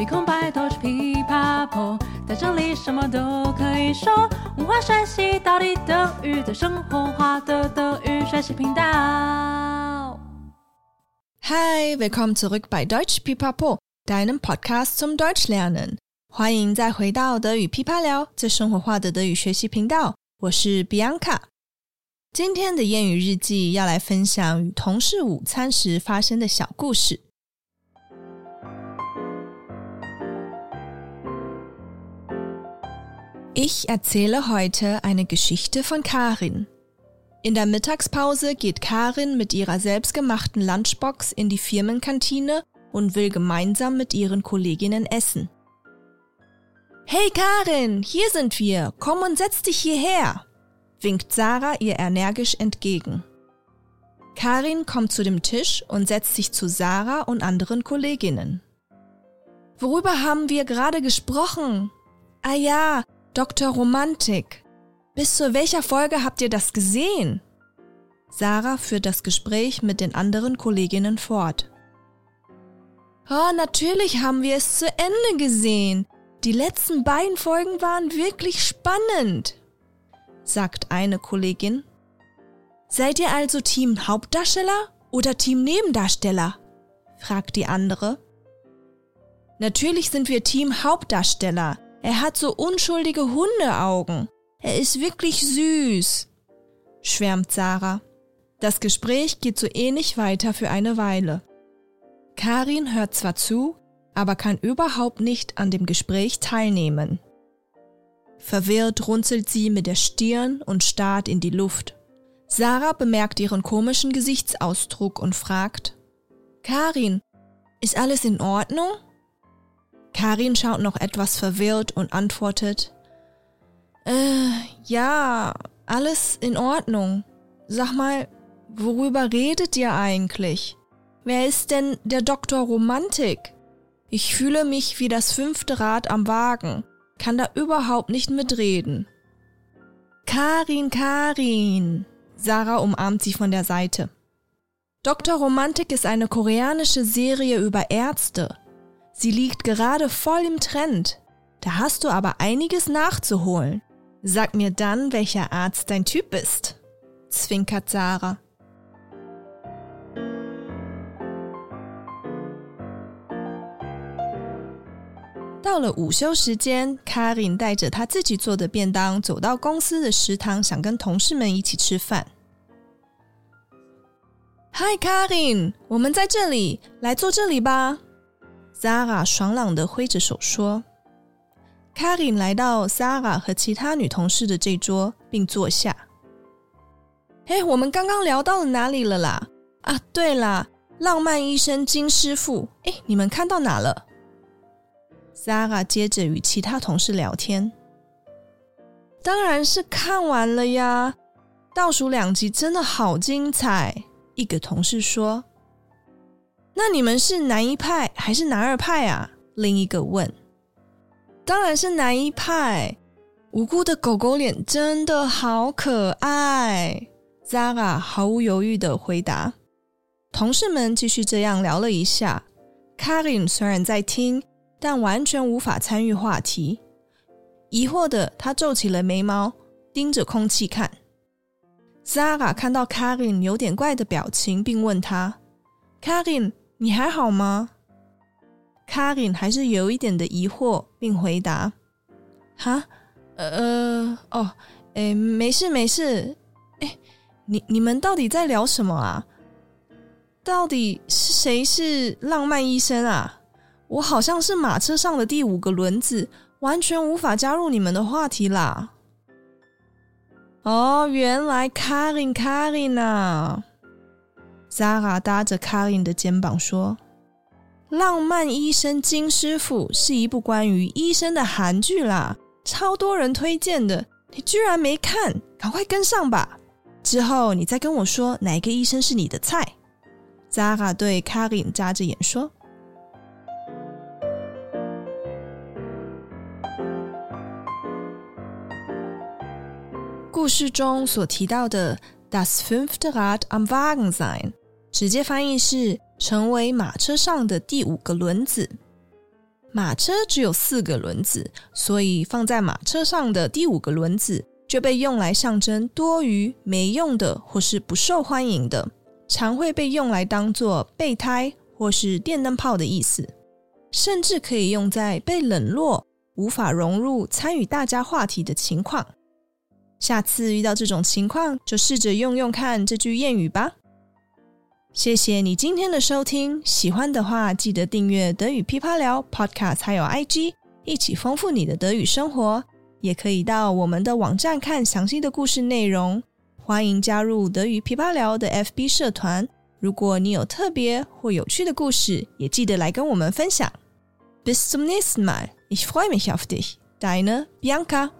鼻孔白头是噼啪破，在这里什么都可以说。文化学习到底等于在生活化的德语学习频道。Hi, willkommen zurück bei Deutsch Pipapo, deinem Podcast zum Deutschlernen。欢迎再回到德语噼啪聊，最生活化的德语学习频道。我是 Bianca。今天的谚语日记要来分享与同事午餐时发生的小故事。Ich erzähle heute eine Geschichte von Karin. In der Mittagspause geht Karin mit ihrer selbstgemachten Lunchbox in die Firmenkantine und will gemeinsam mit ihren Kolleginnen essen. Hey Karin, hier sind wir. Komm und setz dich hierher winkt Sarah ihr energisch entgegen. Karin kommt zu dem Tisch und setzt sich zu Sarah und anderen Kolleginnen. Worüber haben wir gerade gesprochen? Ah ja, Dr. Romantik. Bis zu welcher Folge habt ihr das gesehen? Sarah führt das Gespräch mit den anderen Kolleginnen fort. Oh, natürlich haben wir es zu Ende gesehen. Die letzten beiden Folgen waren wirklich spannend sagt eine Kollegin. Seid ihr also Team Hauptdarsteller oder Team Nebendarsteller? fragt die andere. Natürlich sind wir Team Hauptdarsteller. Er hat so unschuldige Hundeaugen. Er ist wirklich süß, schwärmt Sarah. Das Gespräch geht so ähnlich weiter für eine Weile. Karin hört zwar zu, aber kann überhaupt nicht an dem Gespräch teilnehmen. Verwirrt runzelt sie mit der Stirn und starrt in die Luft. Sarah bemerkt ihren komischen Gesichtsausdruck und fragt, Karin, ist alles in Ordnung? Karin schaut noch etwas verwirrt und antwortet, äh, ja, alles in Ordnung. Sag mal, worüber redet ihr eigentlich? Wer ist denn der Doktor Romantik? Ich fühle mich wie das fünfte Rad am Wagen kann da überhaupt nicht mitreden. Karin, Karin! Sarah umarmt sie von der Seite. Dr. Romantik ist eine koreanische Serie über Ärzte. Sie liegt gerade voll im Trend. Da hast du aber einiges nachzuholen. Sag mir dann, welcher Arzt dein Typ ist, zwinkert Sarah. 到了午休时间，Karin 带着她自己做的便当走到公司的食堂，想跟同事们一起吃饭。Hi，Karin，我们在这里，来坐这里吧。 Sarah 爽朗的挥着手说。Karin 来到 Sarah 和其他女同事的这桌，并坐下。哎，我们刚刚聊到了哪里了啦？啊，对啦，浪漫医生金师傅，哎，你们看到哪了？Sarah 接着与其他同事聊天，当然是看完了呀，倒数两集真的好精彩。一个同事说：“那你们是男一派还是男二派啊？”另一个问：“当然是男一派，无辜的狗狗脸真的好可爱。Zara 毫无犹豫的回答。同事们继续这样聊了一下，Karin 虽然在听。但完全无法参与话题，疑惑的他皱起了眉毛，盯着空气看。Zara 看到 Karin 有点怪的表情，并问他：“Karin，你还好吗？”Karin 还是有一点的疑惑，并回答：“哈，呃，哦，诶，没事没事。诶，你你们到底在聊什么啊？到底是谁是浪漫医生啊？”我好像是马车上的第五个轮子，完全无法加入你们的话题啦。哦，原来 Karin Karin 啊 Zara 搭着 Karin 的肩膀说：“浪漫医生金师傅是一部关于医生的韩剧啦，超多人推荐的，你居然没看，赶快跟上吧。之后你再跟我说哪个医生是你的菜。Zara 对 Karin 眨着眼说。故事中所提到的 “das fünfte Rad am Wagen sein”，直接翻译是“成为马车上的第五个轮子”。马车只有四个轮子，所以放在马车上的第五个轮子就被用来象征多余、没用的或是不受欢迎的，常会被用来当做备胎或是电灯泡的意思，甚至可以用在被冷落、无法融入、参与大家话题的情况。下次遇到这种情况，就试着用用看这句谚语吧。谢谢你今天的收听，喜欢的话记得订阅德语噼啪聊 Podcast，还有 IG，一起丰富你的德语生活。也可以到我们的网站看详细的故事内容。欢迎加入德语噼啪聊的 FB 社团。如果你有特别或有趣的故事，也记得来跟我们分享。Bis zum nächsten Mal. Ich freue mich auf dich. Deine Bianca.